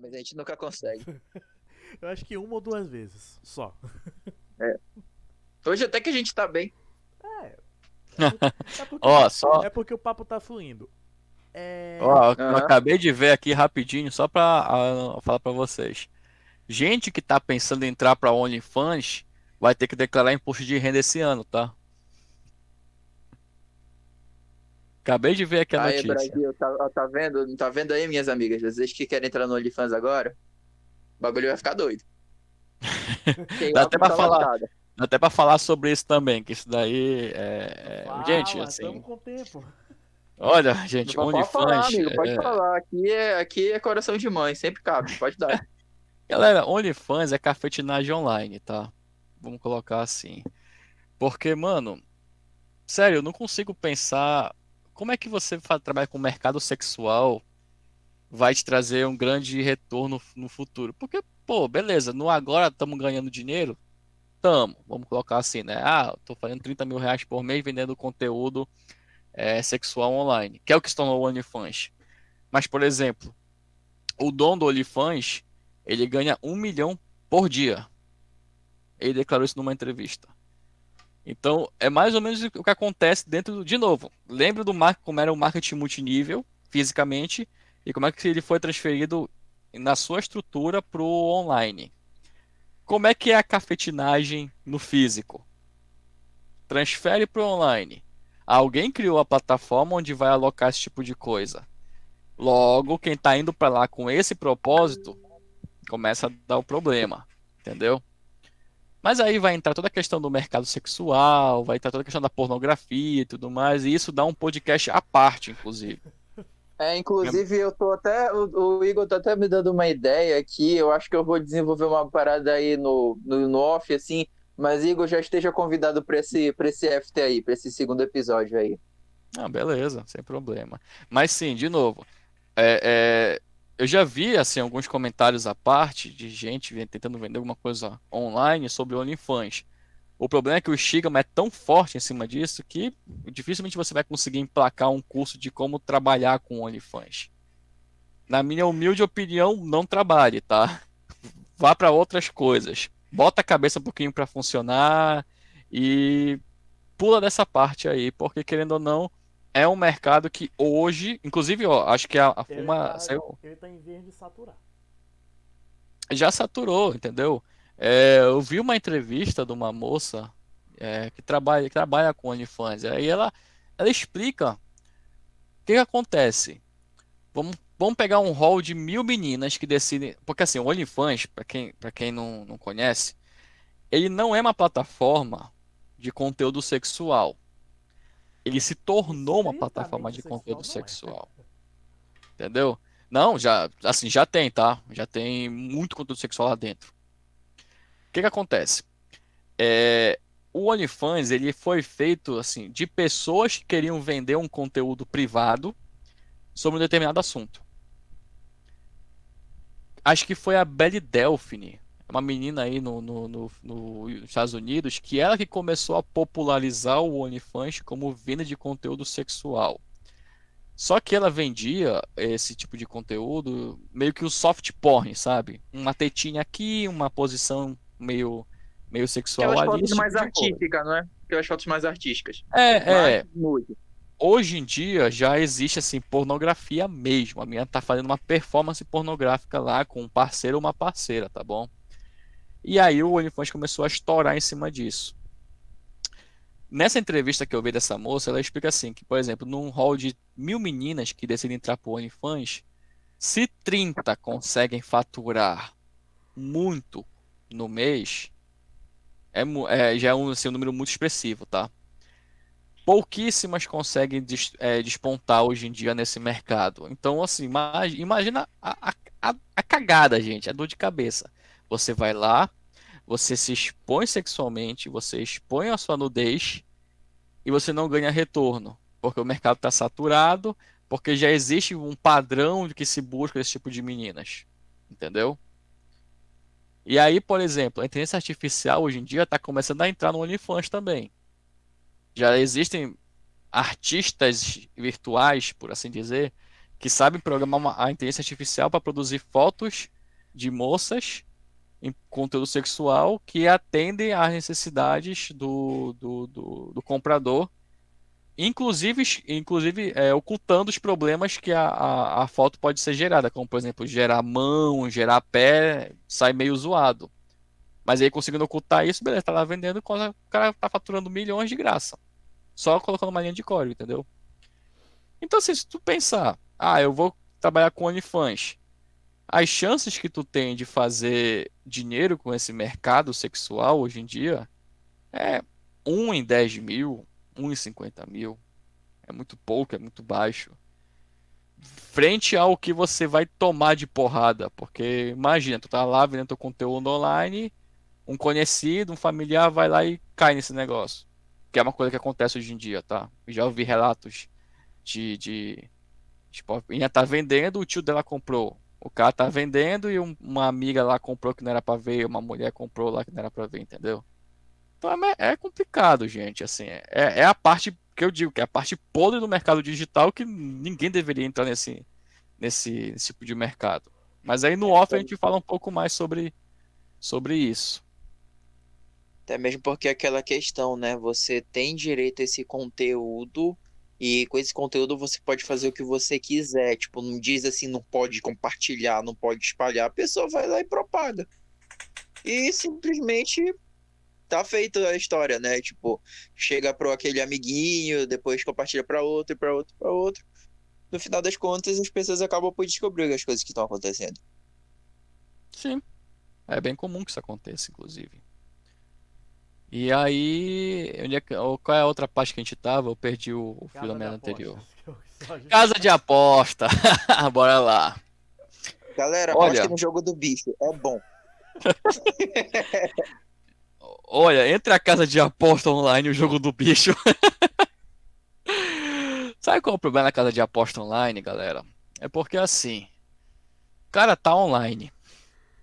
mas a gente nunca consegue. Eu acho que uma ou duas vezes, só. É. Hoje até que a gente tá bem. É. É porque, é só. é porque o papo tá fluindo. É. Ó, eu acabei de ver aqui rapidinho, só pra ah, falar pra vocês. Gente que tá pensando em entrar pra OnlyFans vai ter que declarar imposto de renda esse ano, tá? Acabei de ver aqui a Aí, notícia. Brasil, tá, tá vendo? Tá vendo aí, minhas amigas? Vocês que querem entrar no OnlyFans agora, o bagulho vai ficar doido. Dá até pra falar. Dá até pra falar sobre isso também, que isso daí é. é- Fala, Gente, assim. com tempo. Olha, gente, Pode falar, OnlyFans. amigo, pode é- falar. Aqui é, aqui é coração de mãe, sempre cabe, pode dar. Galera, OnlyFans é cafetinagem online, tá? Vamos colocar assim. Porque, mano, sério, eu não consigo pensar como é que você trabalha com o mercado sexual vai te trazer um grande retorno no futuro. Porque, pô, beleza, no agora estamos ganhando dinheiro? Tamo, vamos colocar assim, né? Ah, tô fazendo 30 mil reais por mês vendendo conteúdo é, sexual online, que é o que se tornou o OnlyFans. Mas, por exemplo, o dono do OnlyFans, ele ganha um milhão por dia. Ele declarou isso numa entrevista. Então, é mais ou menos o que acontece dentro do. De novo, lembra do marketing, como era o marketing multinível, fisicamente, e como é que ele foi transferido na sua estrutura para o online. Como é que é a cafetinagem no físico? Transfere para o online. Alguém criou a plataforma onde vai alocar esse tipo de coisa. Logo, quem está indo para lá com esse propósito começa a dar o problema, entendeu? Mas aí vai entrar toda a questão do mercado sexual, vai entrar toda a questão da pornografia e tudo mais, e isso dá um podcast à parte, inclusive. É, inclusive, eu tô até. O, o Igor tá até me dando uma ideia aqui. Eu acho que eu vou desenvolver uma parada aí no, no, no off, assim. Mas, Igor, já esteja convidado pra esse, pra esse FT aí, pra esse segundo episódio aí. Ah, beleza, sem problema. Mas sim, de novo, é, é, eu já vi assim alguns comentários à parte de gente tentando vender alguma coisa online sobre OnlyFans. O problema é que o estigma é tão forte em cima disso que dificilmente você vai conseguir emplacar um curso de como trabalhar com OnlyFans. Na minha humilde opinião, não trabalhe, tá? Vá para outras coisas. Bota a cabeça um pouquinho para funcionar e pula dessa parte aí, porque querendo ou não, é um mercado que hoje, inclusive, ó, acho que a, a Ele Fuma tá, saiu- ele tá em vez de saturar. já saturou, entendeu? É, eu vi uma entrevista de uma moça é, que trabalha, que trabalha com OnlyFans, aí ela, ela explica o que que acontece. Vamos, vamos pegar um hall de mil meninas que decidem, porque assim, o OnlyFans, para quem, para quem não, não conhece, ele não é uma plataforma de conteúdo sexual. Ele se tornou uma plataforma de conteúdo é. sexual. Entendeu? Não, já, assim, já tem, tá? Já tem muito conteúdo sexual lá dentro. O que que acontece? É, o OnlyFans, ele foi feito, assim, de pessoas que queriam vender um conteúdo privado sobre um determinado assunto. Acho que foi a Belle Delphine, uma menina aí no, no, no- no- nos Estados Unidos, que ela que começou a popularizar o OnlyFans como venda de conteúdo sexual. Só que ela vendia esse tipo de conteúdo meio que o soft porn, sabe? Uma tetinha aqui, uma posição meio, meio sexual Aquelas ali, fotos mais artísticas, não é? Aquelas fotos mais artísticas. É, é. Nude. Hoje em dia já existe assim pornografia mesmo. A minha tá fazendo uma performance pornográfica lá com um parceiro ou uma parceira, tá bom? E aí o OnlyFans começou a estourar em cima disso. Nessa entrevista que eu vi dessa moça, ela explica assim que, por exemplo, num hall de mil meninas que decidem entrar pro OnlyFans, se 30 conseguem faturar muito no mês, é, é- já é um, assim, um número muito expressivo, tá? pouquíssimas conseguem é, despontar hoje em dia nesse mercado. Então, assim, ima- imagina a, a, a- a cagada, gente, a dor de cabeça. Você vai lá, você se expõe sexualmente, você expõe a sua nudez e você não ganha retorno, porque o mercado está saturado, porque já existe um padrão de que se busca esse tipo de meninas, entendeu? E aí, por exemplo, a inteligência artificial hoje em dia está começando a entrar no OnlyFans também. Já existem artistas virtuais, por assim dizer, que sabem programar uma, a inteligência artificial para produzir fotos de moças em conteúdo sexual que atendem às necessidades do, do, do, do comprador, inclusive, inclusive é, ocultando os problemas que a, a, a, foto pode ser gerada, como por exemplo gerar mão, gerar pé, sai meio zoado. Mas aí conseguindo ocultar isso, beleza, tá lá vendendo, o cara tá faturando milhões de graça. Só colocando uma linha de código, entendeu? Então, assim, se tu pensar, ah, eu vou trabalhar com OnlyFans, as chances que tu tem de fazer dinheiro com esse mercado sexual hoje em dia é 1 em 10 mil, 1 em 50 mil. É muito pouco, é muito baixo. Frente ao que você vai tomar de porrada. Porque imagina, tu tá lá vendendo teu conteúdo online um conhecido, um familiar vai lá e cai nesse negócio. Que é uma coisa que acontece hoje em dia, tá? Eu já ouvi relatos de. de tipo, a tá vendendo, o tio dela comprou. O cara tá vendendo e um, uma amiga lá comprou que não era para ver, uma mulher comprou lá que não era para ver, entendeu? Então é, é, complicado, gente. Assim, é, é a parte que eu digo, que é a parte podre do mercado digital que ninguém deveria entrar nesse, nesse, nesse tipo de mercado. Mas aí no off a gente fala um pouco mais sobre, sobre isso. Até mesmo porque aquela questão, né? Você tem direito a esse conteúdo e com esse conteúdo você pode fazer o que você quiser. Tipo, não diz assim, não pode compartilhar, não pode espalhar. A pessoa vai lá e propaga. E simplesmente tá feita a história, né? Tipo, chega pro aquele amiguinho, depois compartilha para outro, para outro, para outro. No final das contas, as pessoas acabam por descobrir as coisas que estão acontecendo. Sim. É bem comum que isso aconteça, inclusive. E aí, onde é qual é a outra parte que a gente tava? Eu perdi o, o fio da minha anterior. Casa de aposta. Bora lá. Galera, Olha, no jogo do bicho, é bom. Olha, entre a casa de aposta online e o jogo do bicho. Sabe qual é o problema da casa de aposta online, galera? É porque assim, o cara tá online.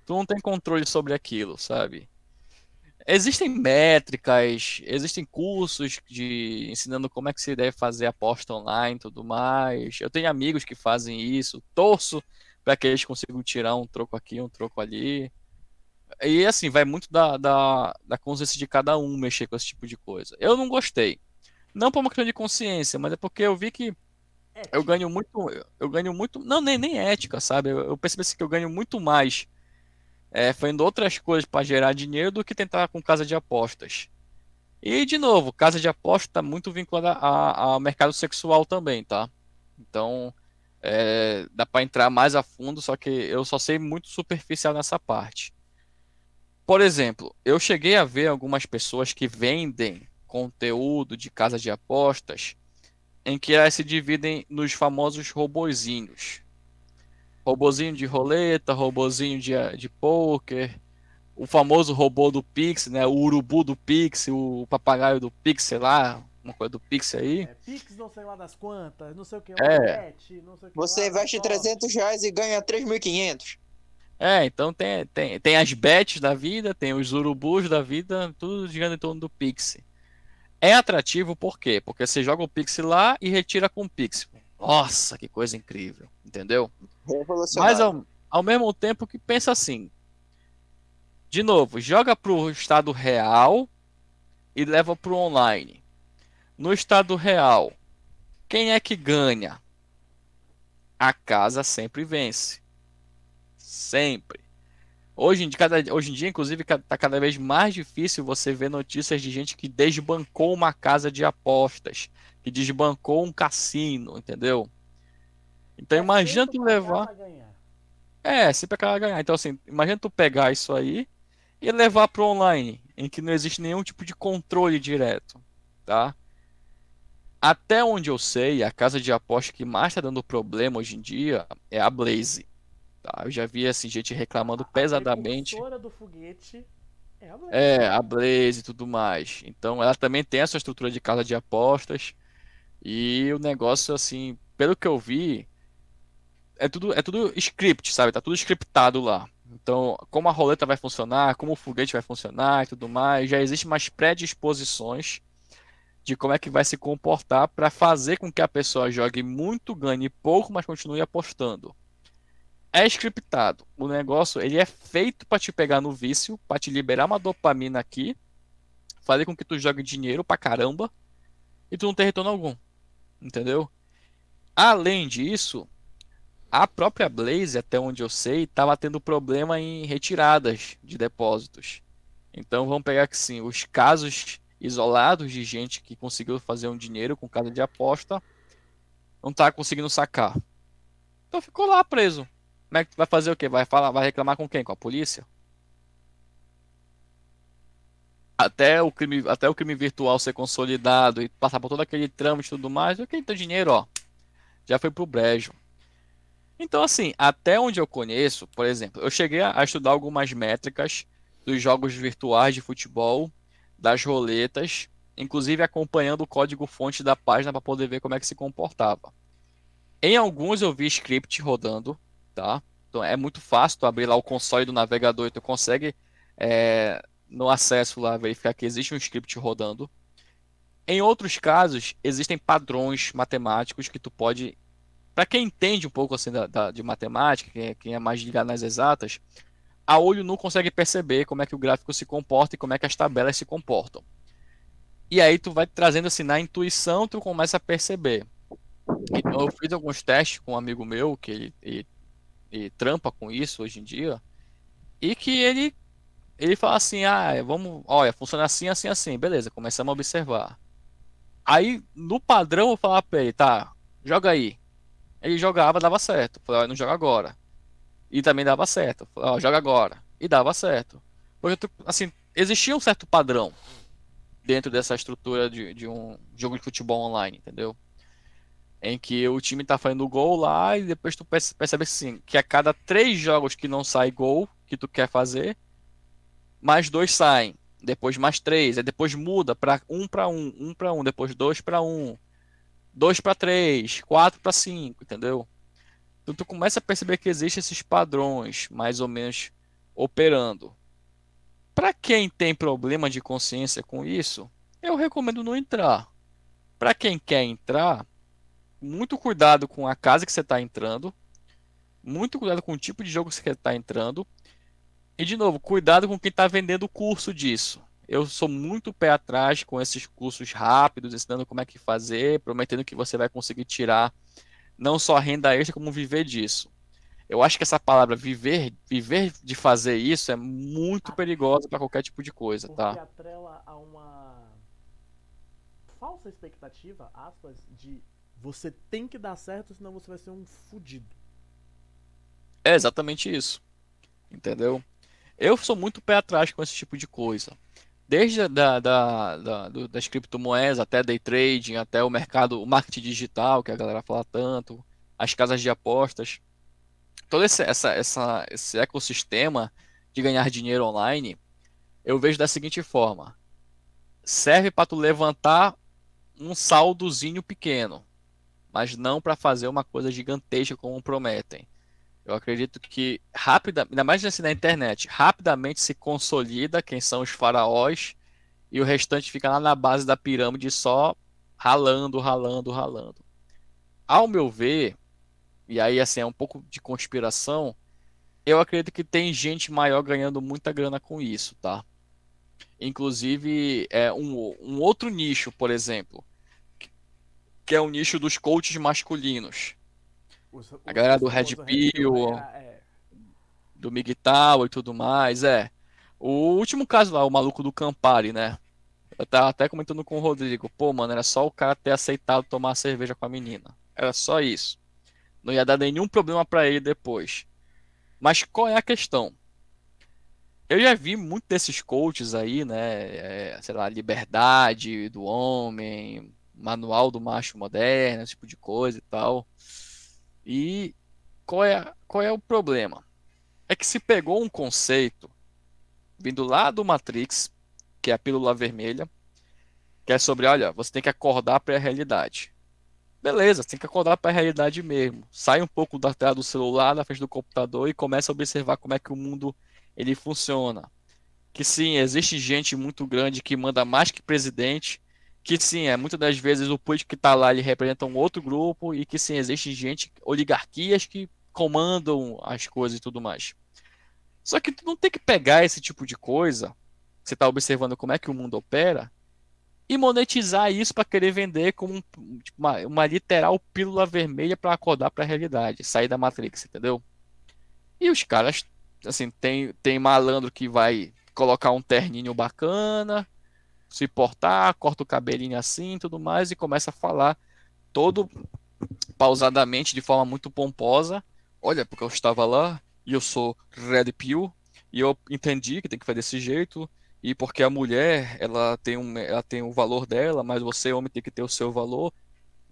Tu não tem controle sobre aquilo, sabe? Existem métricas, existem cursos de ensinando como é que se deve fazer aposta online e tudo mais. Eu tenho amigos que fazem isso, torço para que eles consigam tirar um troco aqui, um troco ali. E assim, vai muito da, da, da consciência de cada um mexer com esse tipo de coisa. Eu não gostei. Não por uma questão de consciência, mas é porque eu vi que eu ganho muito. Eu ganho muito. Não, nem, nem ética, sabe? Eu, eu percebi assim, que eu ganho muito mais é, fazendo outras coisas para gerar dinheiro do que tentar com casa de apostas. E, de novo, casa de aposta está muito vinculada ao mercado sexual também, tá? Então, é, dá para entrar mais a fundo, só que eu só sei muito superficial nessa parte. Por exemplo, eu cheguei a ver algumas pessoas que vendem conteúdo de casa de apostas em que elas se dividem nos famosos robozinhos robozinho de roleta, robozinho de, de poker, o famoso robô do Pix, né? O urubu do Pix, o papagaio do Pix, sei lá, uma coisa do Pix aí. É, Pix não sei lá das quantas, não sei o que. É. não sei o que Você lá, investe 300 reais e ganha 3.500. É, então tem, tem, tem as bets da vida, tem os urubus da vida, tudo girando em torno do Pix. É atrativo por quê? Porque você joga o Pix lá e retira com o Pix. Nossa, que coisa incrível, entendeu? Mas ao, ao mesmo tempo que pensa assim, de novo, joga para o estado real e leva para o online. No estado real, quem é que ganha? A casa sempre vence. Sempre. Hoje em, dia, hoje em dia, inclusive, está cada vez mais difícil você ver notícias de gente que desbancou uma casa de apostas, que desbancou um cassino, entendeu? Então é imagina tu levar. É, sempre aquela ganhar. Então, assim, imagina tu pegar isso aí e levar pro online, em que não existe nenhum tipo de controle direto, tá? Até onde eu sei, a casa de aposta que mais está dando problema hoje em dia é a Blaze. Tá? Eu já vi assim, gente reclamando a pesadamente. do foguete é a Blaze. É, a Blaze e tudo mais. Então ela também tem essa estrutura de casa de apostas. E o negócio, assim, pelo que eu vi, é tudo, é tudo script, sabe? Tá tudo scriptado lá. Então, como a roleta vai funcionar, como o foguete vai funcionar e tudo mais, já existem mais predisposições de como é que vai se comportar para fazer com que a pessoa jogue muito, ganhe pouco, mas continue apostando. É scriptado. O negócio ele é feito para te pegar no vício, para te liberar uma dopamina aqui, fazer com que tu jogue dinheiro pra caramba e tu não tem retorno algum. Entendeu? Além disso, a própria Blaze, até onde eu sei, estava tendo problema em retiradas de depósitos. Então vamos pegar que sim, os casos isolados de gente que conseguiu fazer um dinheiro com casa de aposta não está conseguindo sacar. Então ficou lá preso. Como é que vai fazer o quê? Vai falar, vai reclamar com quem? Com a polícia? Até o crime, até o crime virtual ser consolidado e passar por todo aquele trâmite e tudo mais, quem tem dinheiro, ó, já foi pro brejo. Então, assim, até onde eu conheço, por exemplo, eu cheguei a estudar algumas métricas dos jogos virtuais de futebol, das roletas, inclusive acompanhando o código-fonte da página para poder ver como é que se comportava. Em alguns eu vi script rodando, tá? Então é muito fácil tu abrir lá o console do navegador e tu consegue é, no acesso lá verificar que existe um script rodando. Em outros casos, existem padrões matemáticos que tu pode para quem entende um pouco assim da, da, de matemática, quem é, quem é mais ligado nas exatas, a olho nu consegue perceber como é que o gráfico se comporta e como é que as tabelas se comportam. E aí tu vai trazendo assim na intuição, tu começa a perceber. Então eu fiz alguns testes com um amigo meu que ele, ele, ele trampa com isso hoje em dia e que ele ele fala assim, ah, vamos, olha, funciona assim, assim, assim, beleza, começamos a observar. Aí no padrão eu falava para ele, tá, joga aí. Ele jogava, dava certo. Falei, não joga agora. E também dava certo. Falei, joga agora. E dava certo. Porque, assim, existia um certo padrão dentro dessa estrutura de, de um jogo de futebol online, entendeu? Em que o time tá fazendo gol lá e depois tu percebe assim, que a cada três jogos que não sai gol que tu quer fazer, mais dois saem. Depois mais três. Aí depois muda para um para um, um para um, depois dois para um. 2 para 3, 4 para 5, entendeu? Então tu começa a perceber que existem esses padrões mais ou menos operando. Para quem tem problema de consciência com isso, eu recomendo não entrar. Para quem quer entrar, muito cuidado com a casa que você está entrando, muito cuidado com o tipo de jogo que você está entrando, e de novo, cuidado com quem está vendendo o curso disso eu sou muito pé atrás com esses cursos rápidos, ensinando como é que fazer, prometendo que você vai conseguir tirar não só renda extra, como viver disso. Eu acho que essa palavra viver, viver de fazer isso é muito perigosa para qualquer tipo de coisa, Porque tá? atrela a uma falsa expectativa, aspas, de você tem que dar certo, senão você vai ser um fudido. É exatamente isso. Entendeu? Eu sou muito pé atrás com esse tipo de coisa desde da, da, da, das criptomoedas até day trading, até o mercado, o marketing digital, que a galera fala tanto, as casas de apostas, todo esse, essa, essa, esse ecossistema de ganhar dinheiro online, eu vejo da seguinte forma: serve para tu levantar um saldozinho pequeno, mas não para fazer uma coisa gigantesca como prometem. Eu acredito que rápida, ainda mais assim na internet, rapidamente se consolida quem são os faraós e o restante fica lá na base da pirâmide só ralando, ralando, ralando. Ao meu ver, e aí assim é um pouco de conspiração, eu acredito que tem gente maior ganhando muita grana com isso, tá? Inclusive é um, um outro nicho, por exemplo, que é o nicho dos coaches masculinos os, a galera do Red Pill, é. do Migtal e tudo mais, é. O último caso lá, o maluco do Campari, né? Eu tava até comentando com o Rodrigo, pô, mano, era só o cara ter aceitado tomar cerveja com a menina. Era só isso. Não ia dar nenhum problema para ele depois. Mas qual é a questão? Eu já vi muito desses coaches aí, né? É, sei lá, liberdade do homem, manual do macho moderno, esse tipo de coisa e tal. E qual é, qual é o problema? É que se pegou um conceito vindo lá do Matrix, que é a pílula vermelha, que é sobre, olha, você tem que acordar para a realidade. Beleza, você tem que acordar para a realidade mesmo. Sai um pouco da tela do celular, da frente do computador e começa a observar como é que o mundo ele funciona. Que sim, existe gente muito grande que manda mais que presidente, que sim, é muitas das vezes o político que tá lá ele representa um outro grupo e que sim, existe gente, oligarquias que comandam as coisas e tudo mais. Só que tu não tem que pegar esse tipo de coisa, você tá observando como é que o mundo opera, e monetizar isso para querer vender como um, tipo, uma, uma, literal pílula vermelha para acordar para a realidade, sair da Matrix, entendeu? E os caras, assim, tem, tem malandro que vai colocar um terninho bacana, se portar, corta o cabelinho assim tudo mais e começa a falar todo pausadamente, de forma muito pomposa. Olha, porque eu estava lá e eu sou Red Pill e eu entendi que tem que fazer desse jeito e porque a mulher ela tem um ela tem o valor dela, mas você homem tem que ter o seu valor.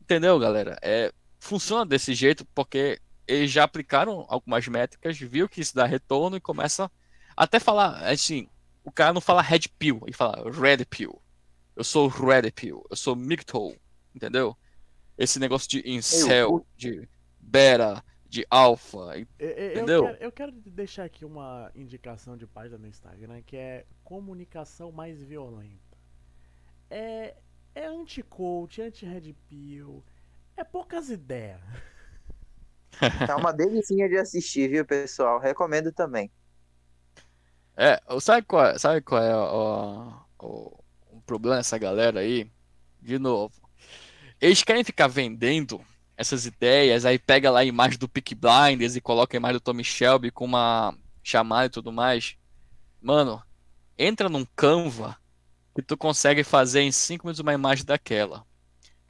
Entendeu, galera? É funciona desse jeito porque eles já aplicaram algumas métricas, viu que isso dá retorno e começa até falar assim, o cara não fala red pill, ele fala red pill. Eu sou red pill, eu sou MGTOW, entendeu? Esse negócio de incel, de beta, de alfa, entendeu? Eu quero, eu quero, deixar aqui uma indicação de página no Instagram que é comunicação mais violenta. É, é anti-coach, anti-red pill, é poucas ideias. Tá uma delicinha de assistir, viu, pessoal? Recomendo também. É, sabe qual, sabe qual é o, o, o problema dessa galera aí? De novo, eles querem ficar vendendo essas ideias, aí pega lá a imagem do Peak Blinders e coloca a imagem do Tommy Shelby com uma chamada e tudo mais. Mano, entra num Canva que tu consegue fazer em 5 minutos uma imagem daquela.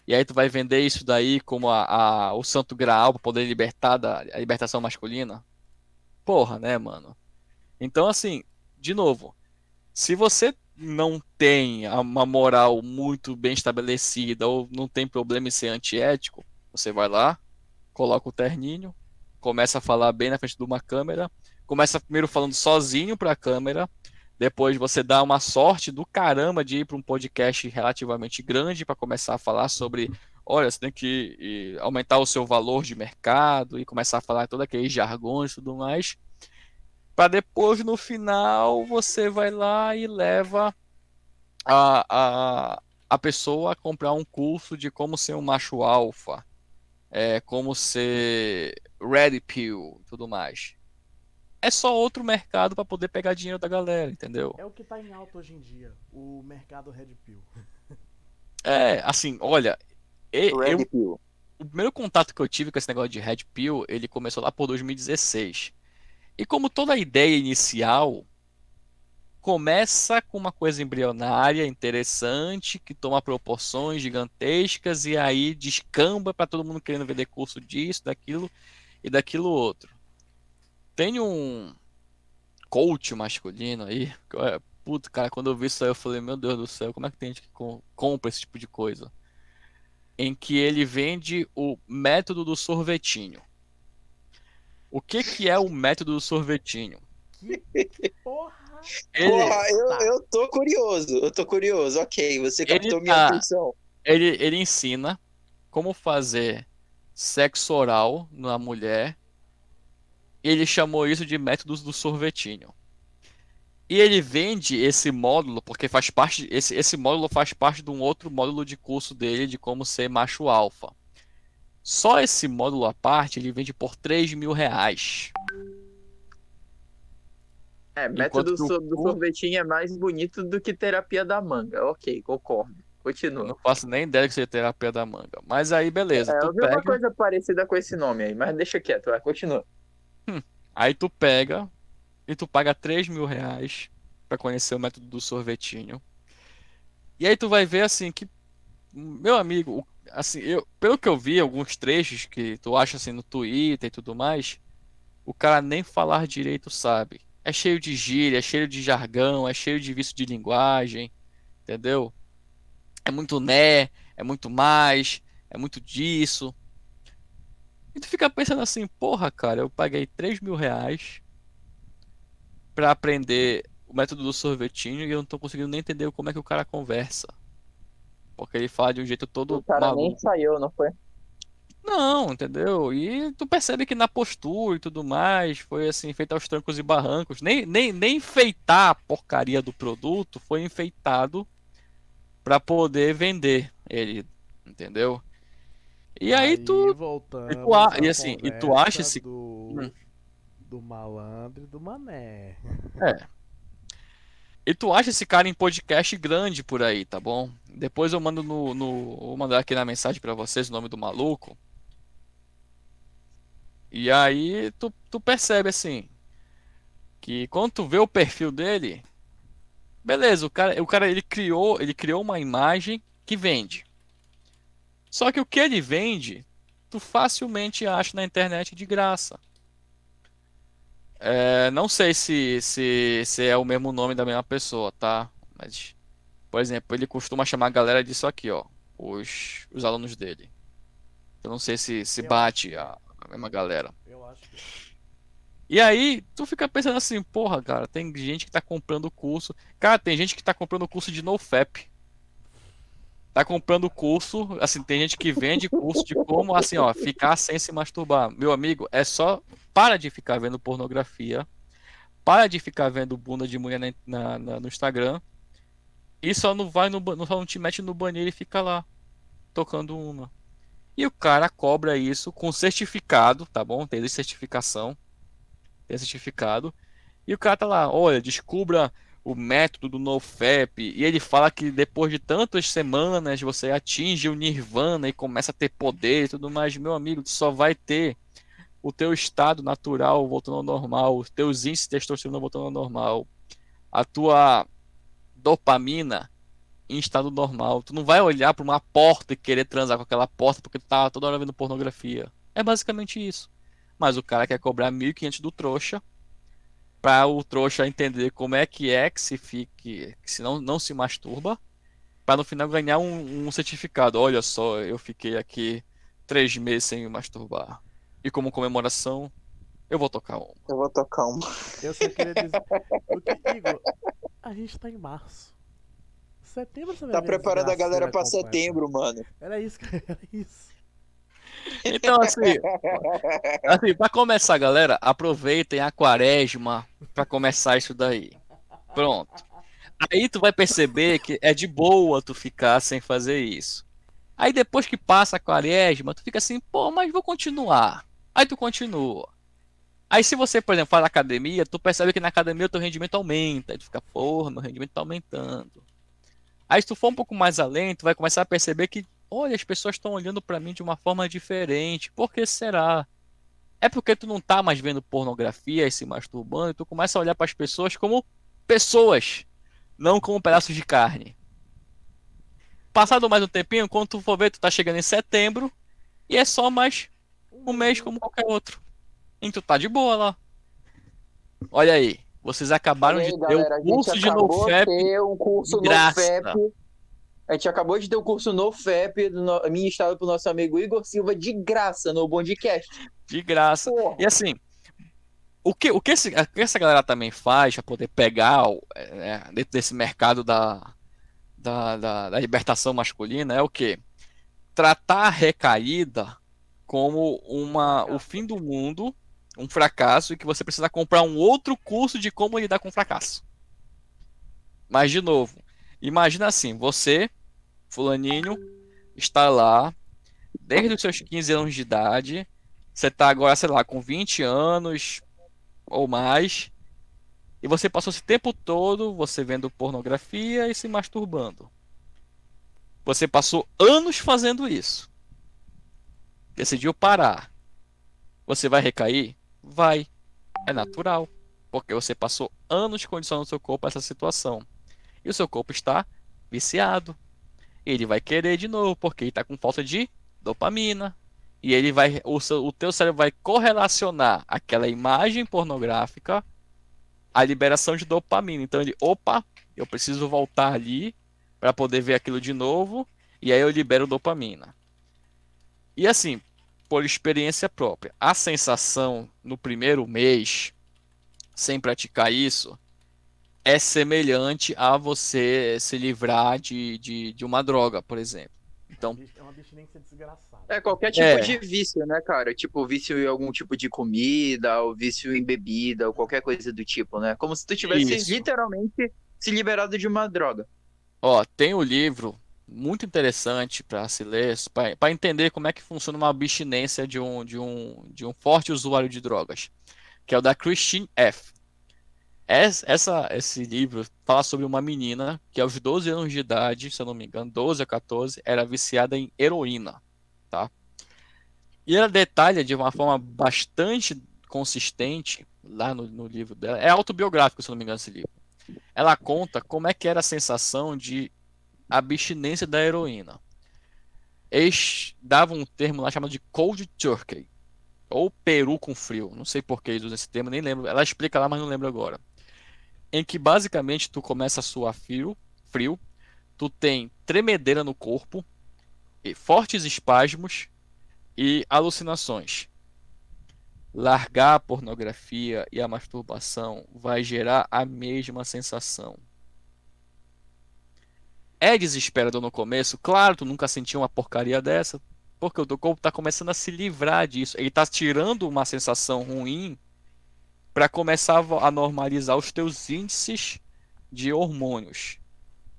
E aí tu vai vender isso daí como a, a o santo graal para poder libertar da a libertação masculina. Porra, né, mano? Então, assim, de novo, se você não tem uma moral muito bem estabelecida ou não tem problema em ser antiético, você vai lá, coloca o terninho, começa a falar bem na frente de uma câmera, começa primeiro falando sozinho para a câmera, depois você dá uma sorte do caramba de ir para um podcast relativamente grande para começar a falar sobre, olha, você tem que e, aumentar o seu valor de mercado e começar a falar todos aqueles jargões e tudo mais. Para depois, no final, você vai lá e leva a, a, a pessoa a comprar um curso de como ser um macho alfa é, como ser Red Pill tudo mais. É só outro mercado para poder pegar dinheiro da galera, entendeu? É o que tá em alta hoje em dia, o mercado Red Pill. é, assim, olha, eu, eu, o primeiro contato que eu tive com esse negócio de Red Pill, ele começou lá por 2016. E como toda ideia inicial, começa com uma coisa embrionária, interessante, que toma proporções gigantescas e aí descamba para todo mundo querendo vender curso disso, daquilo e daquilo outro. Tem um coach masculino aí, puto, cara, quando eu vi isso aí eu falei, meu Deus do céu, como é que tem gente que compra esse tipo de coisa? Em que ele vende o método do sorvetinho. O que que é o método do sorvetinho? Que porra ele... Porra, eu, tá. eu tô curioso, eu tô curioso. Ok, você captou minha tá... atenção. Ele, ele ensina como fazer sexo oral na mulher. Ele chamou isso de métodos do sorvetinho. E ele vende esse módulo porque faz parte esse, esse módulo faz parte de um outro módulo de curso dele de como ser macho alfa. Só esse módulo à parte ele vende por 3 mil reais. É, método do, do sorvetinho é mais bonito do que terapia da manga. Ok, concordo. Continua. não faço nem ideia que seja terapia da manga. Mas aí, beleza. É, eu vi pega... uma coisa parecida com esse nome aí, mas deixa quieto, vai, continua. Hum, aí tu pega e tu paga 3 mil reais pra conhecer o método do sorvetinho. E aí tu vai ver assim que, meu amigo, assim, eu, pelo que eu vi, alguns trechos que tu acha assim no Twitter e tudo mais, o cara nem falar direito sabe é cheio de gíria, é cheio de jargão, é cheio de vício de linguagem, entendeu? É muito né, é muito mais, é muito disso. E tu fica pensando assim, porra, cara, eu paguei 3 mil reais pra aprender o método do sorvetinho e eu não tô conseguindo nem entender como é que o cara conversa. Porque ele fala de um jeito todo. O cara maluco. nem saiu, não foi? Não, entendeu? E tu percebe que na postura e tudo mais foi assim, feito aos trancos e barrancos. Nem, nem, nem enfeitar a porcaria do produto foi enfeitado para poder vender ele, entendeu? E aí, tu, voltamos e tu, a- e assim, e tu acha esse- do, Hum. do malandro e do mané. e tu acha esse cara em podcast grande por aí, tá bom? Depois eu mando no, no vou mandar aqui na mensagem para vocês o nome do maluco. E aí tu, tu percebe assim que quando tu vê o perfil dele, beleza, o cara, o cara ele criou, ele criou uma imagem que vende. Só que o que ele vende, tu facilmente acha na internet de graça. É, não sei se, se, se é o mesmo nome da mesma pessoa, tá? Mas, por exemplo, ele costuma chamar a galera disso aqui, ó. Os, os alunos dele. Eu não sei se, se bate a, a mesma galera. Eu acho que. E aí, tu fica pensando assim, porra, cara, tem gente que tá comprando curso. Cara, tem gente que tá comprando curso de NoFap. Tá comprando curso, assim, tem gente que vende curso de como, assim, ó, ficar sem se masturbar. Meu amigo, é só para de ficar vendo pornografia, para de ficar vendo bunda de mulher na- na- na- no Instagram e só não vai no, ba- só não te mete no banheiro e fica lá tocando uma. E o cara cobra isso com certificado, tá bom? Tem certificação tem certificado. E o cara tá lá, olha, descubra o método do NoFap. E ele fala que depois de tantas semanas você atinge o Nirvana e começa a ter poder e tudo mais. Meu amigo, só vai ter o teu estado natural voltando ao normal, os teus índices de testosterona voltando ao normal, a tua dopamina em estado normal. Tu não vai olhar para uma porta e querer transar com aquela porta porque tu tá toda hora vendo pornografia. É basicamente isso. Mas o cara quer cobrar 1.500 do trouxa para o trouxa entender como é que é que se fique, que se não, não se masturba, para no final ganhar um, um certificado. Olha só, eu fiquei aqui três meses sem me masturbar. E como comemoração, eu vou tocar um. Eu vou tocar uma. Eu só queria dizer. o que, Igor, a gente tá em março. Setembro você vai Tá preparando a galera pra completa. setembro, mano. Era isso, cara, era isso. Então, assim, assim, para começar, galera, aproveitem a quaresma para começar isso daí. Pronto. Aí tu vai perceber que é de boa tu ficar sem fazer isso. Aí depois que passa a quaresma, tu fica assim, pô, mas vou continuar. Aí tu continua. Aí se você, por exemplo, faz academia, tu percebe que na academia o teu rendimento aumenta. Aí tu fica, porra, meu rendimento tá aumentando. Aí se tu for um pouco mais além, tu vai começar a perceber que, olha, as pessoas estão olhando pra mim de uma forma diferente. Por que será? É porque tu não tá mais vendo pornografia e se masturbando, e tu começa a olhar para as pessoas como pessoas, não como pedaços de carne. Passado mais um tempinho, quando tu for ver, tu tá chegando em setembro e é só mais um mês como qualquer outro. E tu tá de boa lá. Olha aí, vocês acabaram aí, de ter galera, a o gente curso de NoFap. ter um curso de graça. NoFap. A gente acabou de ter o curso NoFap no... ministrado pro nosso amigo Igor Silva de graça no Bondcast. De graça. E assim, o que, o que, esse- o que essa galera também faz para poder pegar o- é, dentro desse mercado da, da, da, da libertação masculina é o quê? Tratar a recaída como uma, o fim do mundo, um fracasso, e que você precisa comprar um outro curso de como lidar com o fracasso. Mas, de novo, imagina assim, você, fulaninho, está lá desde os seus 15 anos de idade, você tá agora, sei lá, com 20 anos ou mais, e você passou esse tempo todo você vendo pornografia e se masturbando. Você passou anos fazendo isso. Decidiu parar. Você vai recair? Vai. É natural. Porque você passou anos condicionando o seu corpo a essa situação. E o seu corpo está viciado. Ele vai querer de novo, porque ele está com falta de dopamina. E ele vai, o, seu, o teu cérebro vai correlacionar aquela imagem pornográfica à liberação de dopamina. Então ele, opa, eu preciso voltar ali para poder ver aquilo de novo, e aí eu libero dopamina. E assim, por experiência própria, a sensação no primeiro mês, sem praticar isso, é semelhante a você se livrar de, de, de uma droga, por exemplo. Então, É uma abstinência desgraçada. É qualquer tipo É. de vício, né, cara? Tipo, vício em algum tipo de comida, ou vício em bebida, ou qualquer coisa do tipo, né? Como se tu tivesse Isso. literalmente se liberado de uma droga. Ó, tem o livro muito interessante para se ler, para entender como é que funciona uma abstinência de um, de, um, de um forte usuário de drogas, que é o da Christine F. Essa, esse livro fala sobre uma menina que aos 12 anos de idade, se eu não me engano, 12 a 14, era viciada em heroína, tá? E ela detalha de uma forma bastante consistente lá no, no livro dela. É autobiográfico, se eu não me engano, esse livro. Ela conta como é que era a sensação de abstinência da heroína. Eles davam um termo lá chamado de cold turkey, ou peru com frio. Não sei por que eles usam esse termo, nem lembro. Ela explica lá, mas não lembro agora. Em que basicamente tu começa a suar frio, frio, tu tem tremedeira no corpo, fortes espasmos e alucinações. Largar a pornografia e a masturbação vai gerar a mesma sensação. É desesperador no começo, claro, tu nunca sentiu uma porcaria dessa, porque o teu corpo está começando a se livrar disso. Ele está tirando uma sensação ruim para começar a normalizar os teus índices de hormônios,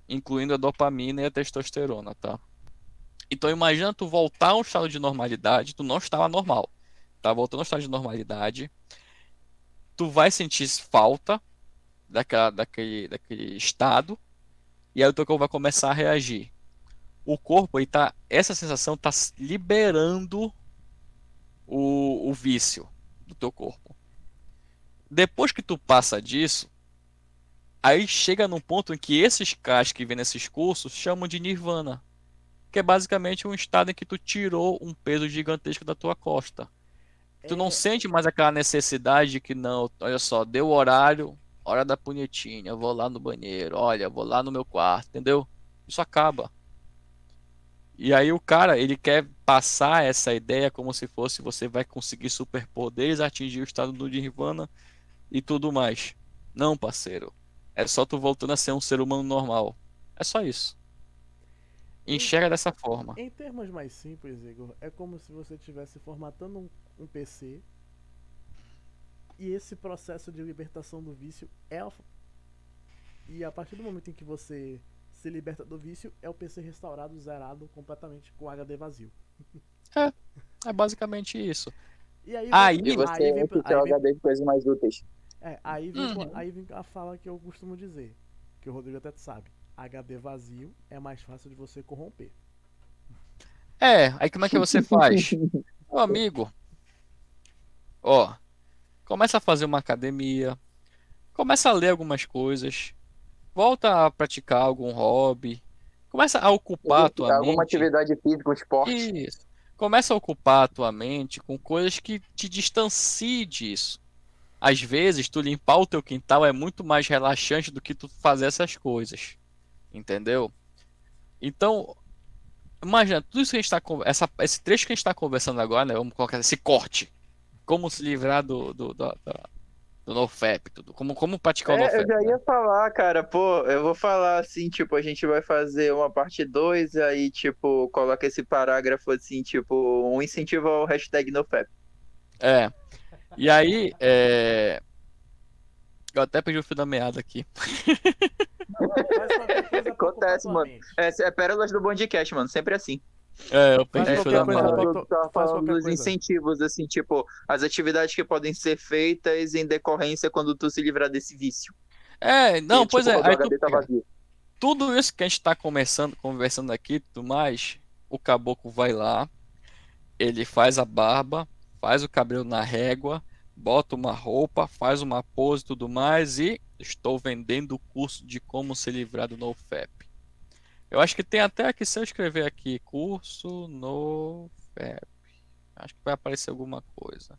incluindo a dopamina e a testosterona, tá? Então imagina tu voltar a um estado de normalidade, tu não estava normal, tá voltando ao estado de normalidade, tu vai sentir falta daquela, daquele, daquele estado, e aí o teu corpo vai começar a reagir. O corpo, aí tá, essa sensação tá liberando o, o vício do teu corpo. Depois que tu passa disso, aí chega num ponto em que esses caras que vêm nesses cursos chamam de nirvana, que é basicamente um estado em que tu tirou um peso gigantesco da tua costa. Tu não é. sente mais aquela necessidade de que não, olha só, deu o horário, hora da punhetinha, vou lá no banheiro, olha, vou lá no meu quarto, entendeu? Isso acaba. E aí o cara, ele quer passar essa ideia como se fosse você vai conseguir superpoderes, atingir o estado do Nirvana e tudo mais. Não, parceiro. É só tu voltando a ser um ser humano normal. É só isso. Enxerga dessa forma. Em termos mais simples, Igor, é como se você estivesse formatando um, um PC e esse processo de libertação do vício é. E a partir do momento em que você se liberta do vício, é o PC restaurado, zerado, completamente com HD vazio. É, é basicamente isso. E aí, aí vem, você aí vem, aí vem, o HD de coisas mais úteis. É, aí vem, uhum. aí vem a fala que eu costumo dizer, que o Rodrigo até sabe. HD vazio é mais fácil de você corromper. É, aí como é que você faz? Meu amigo, ó, começa a fazer uma academia, começa a ler algumas coisas, volta a praticar algum hobby, começa a ocupar a tua alguma mente. Alguma atividade física, um esporte. Isso. Começa a ocupar a tua mente com coisas que te distanciem disso. Às vezes, tu limpar o teu quintal é muito mais relaxante do que tu fazer essas coisas. Entendeu? Então, imagina, tudo isso que a gente está essa esse trecho que a gente está conversando agora, né? Vamos colocar esse corte como se livrar do, do, do, do NoFap, tudo. Como, como praticar é, o NoFap. Eu já ia né? falar, cara, pô, eu vou falar assim, tipo, a gente vai fazer uma parte 2 aí, tipo, coloca esse parágrafo assim, tipo, um incentivo ao hashtag NoFap. É. E aí, é... Eu até perdi o fio da meada aqui. Acontece, mano. É, é pérolas do Bondcast, mano. Sempre assim. É, eu pensei falando, tá falando dos incentivos, assim, tipo, as atividades que podem ser feitas em decorrência quando tu se livrar desse vício. É, não, pois tipo, é. Aí tu, tá tudo isso que a gente tá conversando, conversando aqui tudo mais, o caboclo vai lá, ele faz a barba, faz o cabelo na régua, bota uma roupa, faz uma pose e tudo mais e estou vendendo o curso de como se livrar do NoFap. Eu acho que tem até aqui, se eu escrever aqui, curso no FEP. Acho que vai aparecer alguma coisa.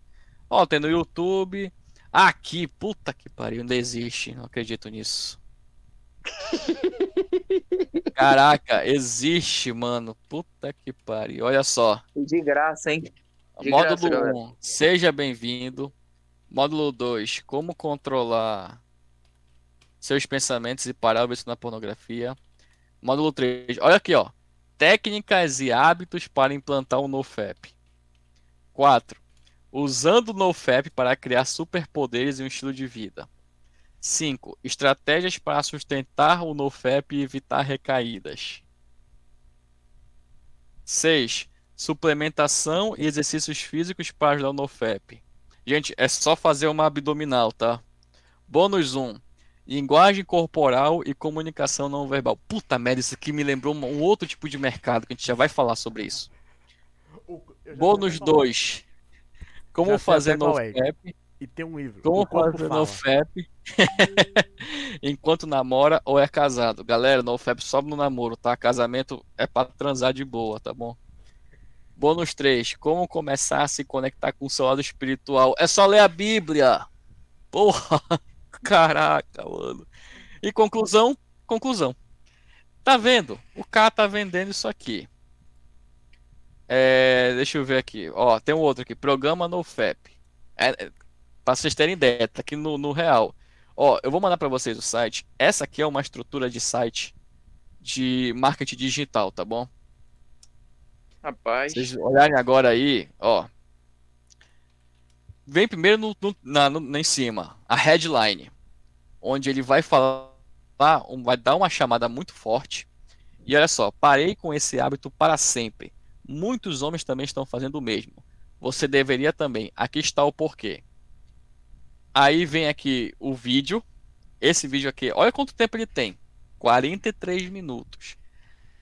Ó, tem no YouTube. Aqui, puta que pariu, ainda existe. Não acredito nisso. Caraca, existe, mano. Puta que pariu. Olha só. De graça, hein? De Módulo graça, 1, seja bem-vindo. Módulo 2, como controlar seus pensamentos e parar o vício na pornografia. Módulo 3. Olha aqui, ó. Técnicas e hábitos para implantar o NoFap. 4. Usando o NoFap para criar superpoderes e um estilo de vida. 5. Estratégias para sustentar o NoFap e evitar recaídas. 6. Suplementação e exercícios físicos para ajudar o NoFap. Gente, é só fazer uma abdominal, tá? Bônus 1. Linguagem corporal e comunicação não verbal. Puta merda, isso aqui me lembrou um outro tipo de mercado que a gente já vai falar sobre isso. Bônus 2. Como já fazer NoFap. É. E tem um livro. Como fazer NoFap enquanto namora ou é casado. Galera, NoFap sobe no namoro, tá? Casamento é pra transar de boa, tá bom? Bônus 3. Como começar a se conectar com o seu lado espiritual? É só ler a Bíblia. Porra. Caraca, mano. E conclusão? Conclusão. Tá vendo? O cara tá vendendo isso aqui. É, deixa eu ver aqui. Ó, tem um outro aqui. Programa NoFap. É, é, pra vocês terem ideia, tá aqui no, no real. Ó, eu vou mandar para vocês o site. Essa aqui é uma estrutura de site de marketing digital, tá bom? Rapaz. Vocês olharem agora aí, ó. Vem primeiro no, no, na, no, em cima, a headline, onde ele vai falar, vai dar uma chamada muito forte. E olha só, parei com esse hábito para sempre. Muitos homens também estão fazendo o mesmo. Você deveria também. Aqui está o porquê. Aí vem aqui o vídeo. Esse vídeo aqui, olha quanto tempo ele tem: 43 minutos.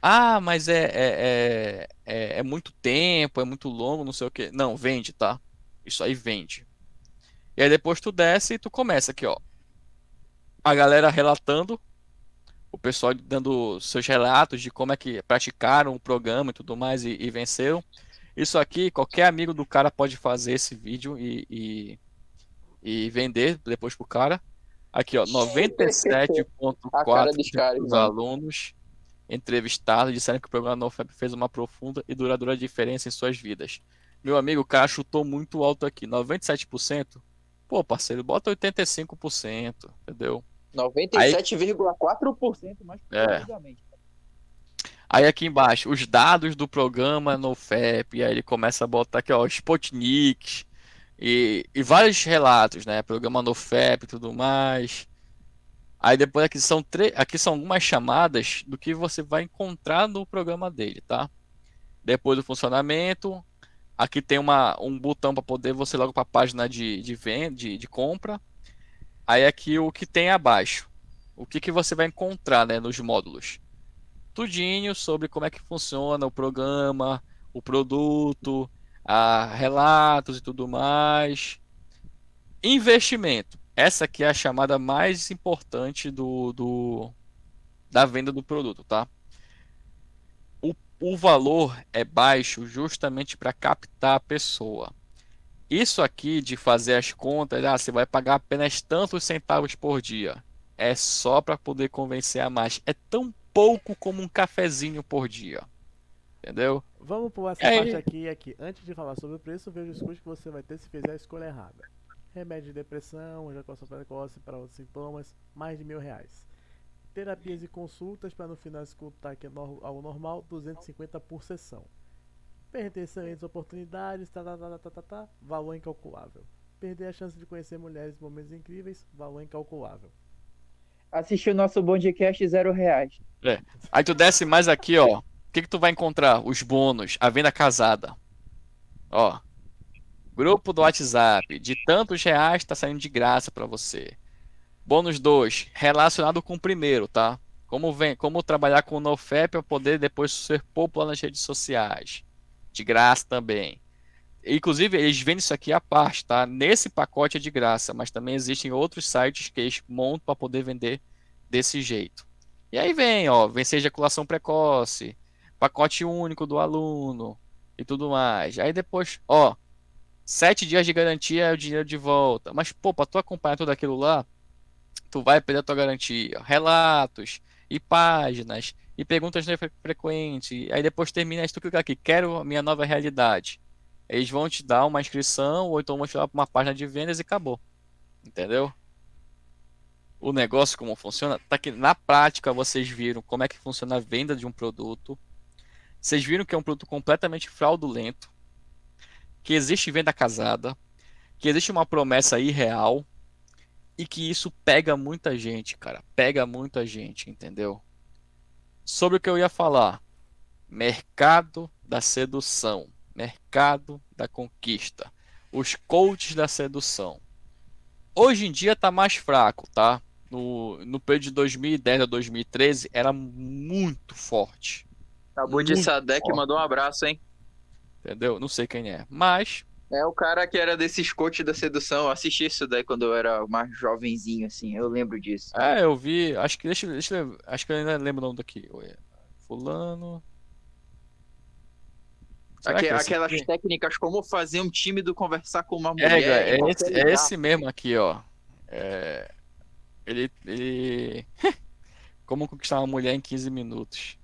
Ah, mas é, é, é, é, muito tempo, é muito longo, não sei o que. Não, vende, tá? Isso aí vende. E aí depois tu desce e tu começa aqui, ó. A galera relatando, o pessoal dando seus relatos de como é que praticaram o programa e tudo mais e, e venceram. Isso aqui, qualquer amigo do cara pode fazer esse vídeo e, e, e vender depois pro cara. Aqui, ó, 97,4% dos alunos entrevistados disseram que o programa NoFap fez uma profunda e duradoura diferença em suas vidas. Meu amigo, o cara chutou muito alto aqui, 97%. Pô, parceiro, bota 85%, entendeu? 97,4% mais é. Aí aqui embaixo, os dados do programa NoFap, e aí ele começa a botar aqui, ó, Spotnik, e, e vários relatos, né? Programa NoFap e tudo mais. Aí depois aqui são, aqui são algumas chamadas do que você vai encontrar no programa dele, tá? Depois do funcionamento, aqui tem uma, um botão para poder você logo para a página de, de venda, de, de compra. Aí aqui o que tem abaixo. O que, que você vai encontrar né, nos módulos. Tudinho sobre como é que funciona o programa, o produto, a relatos e tudo mais. Investimento. Essa aqui é a chamada mais importante do, do da venda do produto, tá? O, o valor é baixo justamente para captar a pessoa. Isso aqui de fazer as contas, ah, você vai pagar apenas tantos centavos por dia. É só para poder convencer a mais. É tão pouco como um cafezinho por dia. Entendeu? Vamos por essa é... parte aqui e aqui. Antes de falar sobre o preço, veja os custos que você vai ter se fizer a escolha errada remédio de depressão, ejaculação precoce para outros sintomas, mais de mil reais. Terapias e consultas para no final escutar que é ao normal, 250 por sessão. Perder excelentes oportunidades, tá, tá, tá, tá, tá, tá, valor incalculável. Perder a chance de conhecer mulheres em momentos incríveis, valor incalculável. Assistir o nosso Bondcast, zero reais. É. Aí tu desce mais aqui, ó. O que, que tu vai encontrar? Os bônus, a venda casada. Ó, Grupo do WhatsApp, de tantos reais está saindo de graça para você. Bônus 2, relacionado com o primeiro, tá? Como, vem, como trabalhar com o NoFap para poder depois ser popular nas redes sociais. De graça também. Inclusive, eles vendem isso aqui à parte, tá? Nesse pacote é de graça, mas também existem outros sites que eles montam para poder vender desse jeito. E aí vem, ó, vencer ejaculação precoce, pacote único do aluno e tudo mais. Aí depois, ó, Sete dias de garantia é o dinheiro de volta. Mas, pô, pra tu acompanhar tudo aquilo lá, tu vai perder a tua garantia. Relatos e páginas e perguntas frequentes. Aí depois termina tu clica aqui, quero a minha nova realidade. Eles vão te dar uma inscrição ou então vão te dar uma página de vendas e acabou. Entendeu? O negócio como funciona, tá aqui na prática vocês viram como é que funciona a venda de um produto. Vocês viram que é um produto completamente fraudulento que existe venda casada, que existe uma promessa irreal, e que isso pega muita gente, cara. Pega muita gente, entendeu? Sobre o que eu ia falar. Mercado da sedução. Mercado da conquista. Os coaches da sedução. Hoje em dia tá mais fraco, tá? No, no período de 2010 a 2013 era muito forte. Abu de Sadek mandou um abraço, hein? Entendeu? Não sei quem é. Mas é o cara que era desses coaches da sedução. Eu assisti isso daí quando eu era mais jovenzinho, assim. Eu lembro disso. É, eu vi. Acho que. Deixa, deixa eu Acho que eu ainda lembro o nome daqui. Fulano. Aque, é aquelas aqui? técnicas como fazer um tímido conversar com uma mulher. É, é, esse, é esse mesmo aqui, ó. É, ele. ele... como conquistar uma mulher em 15 minutos.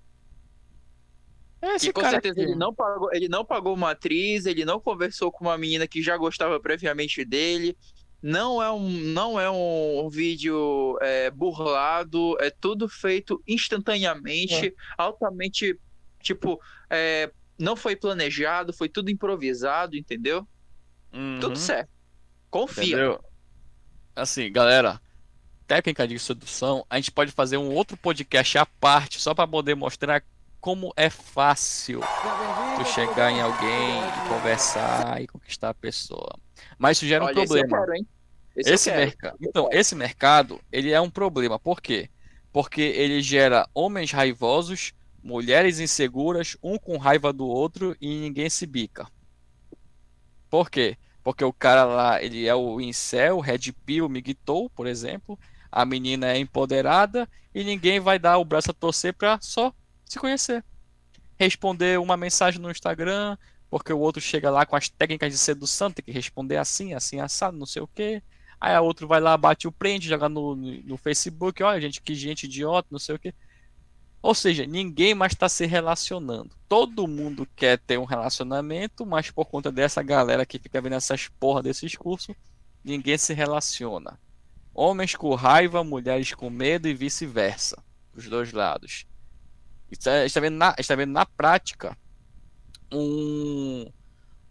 Esse com certeza aqui. ele não, pagou, ele não pagou uma atriz, ele não conversou com uma menina que já gostava previamente dele. Não é um, não é um, um vídeo é, burlado, é tudo feito instantaneamente, é. altamente, tipo, é, não foi planejado, foi tudo improvisado, entendeu? Uhum. Tudo certo. Confia. Entendeu? Assim, galera, técnica de sedução, a gente pode fazer um outro podcast à parte, só para poder mostrar como é fácil tu chegar em alguém e conversar e conquistar a pessoa. Mas isso gera um Olha, problema. Esse, quero, esse, esse mercado. Então, esse mercado, ele é um problema. Por quê? Porque ele gera homens raivosos, mulheres inseguras, um com raiva do outro e ninguém se bica. Por quê? Porque o cara lá, ele é o incel, red pill, migtou, por exemplo. A menina é empoderada e ninguém vai dar o braço a torcer para só se conhecer. Responder uma mensagem no Instagram, porque o outro chega lá com as técnicas de sedução, tem que responder assim, assim, assado, não sei o quê. Aí a outro vai lá, bate o print, joga no, no Facebook, olha, gente, que gente idiota, não sei o quê. Ou seja, ninguém mais está se relacionando. Todo mundo quer ter um relacionamento, mas por conta dessa galera que fica vendo essas porra desses cursos, ninguém se relaciona. Homens com raiva, mulheres com medo e vice-versa. Os dois lados está, está, vendo na, está vendo na prática um,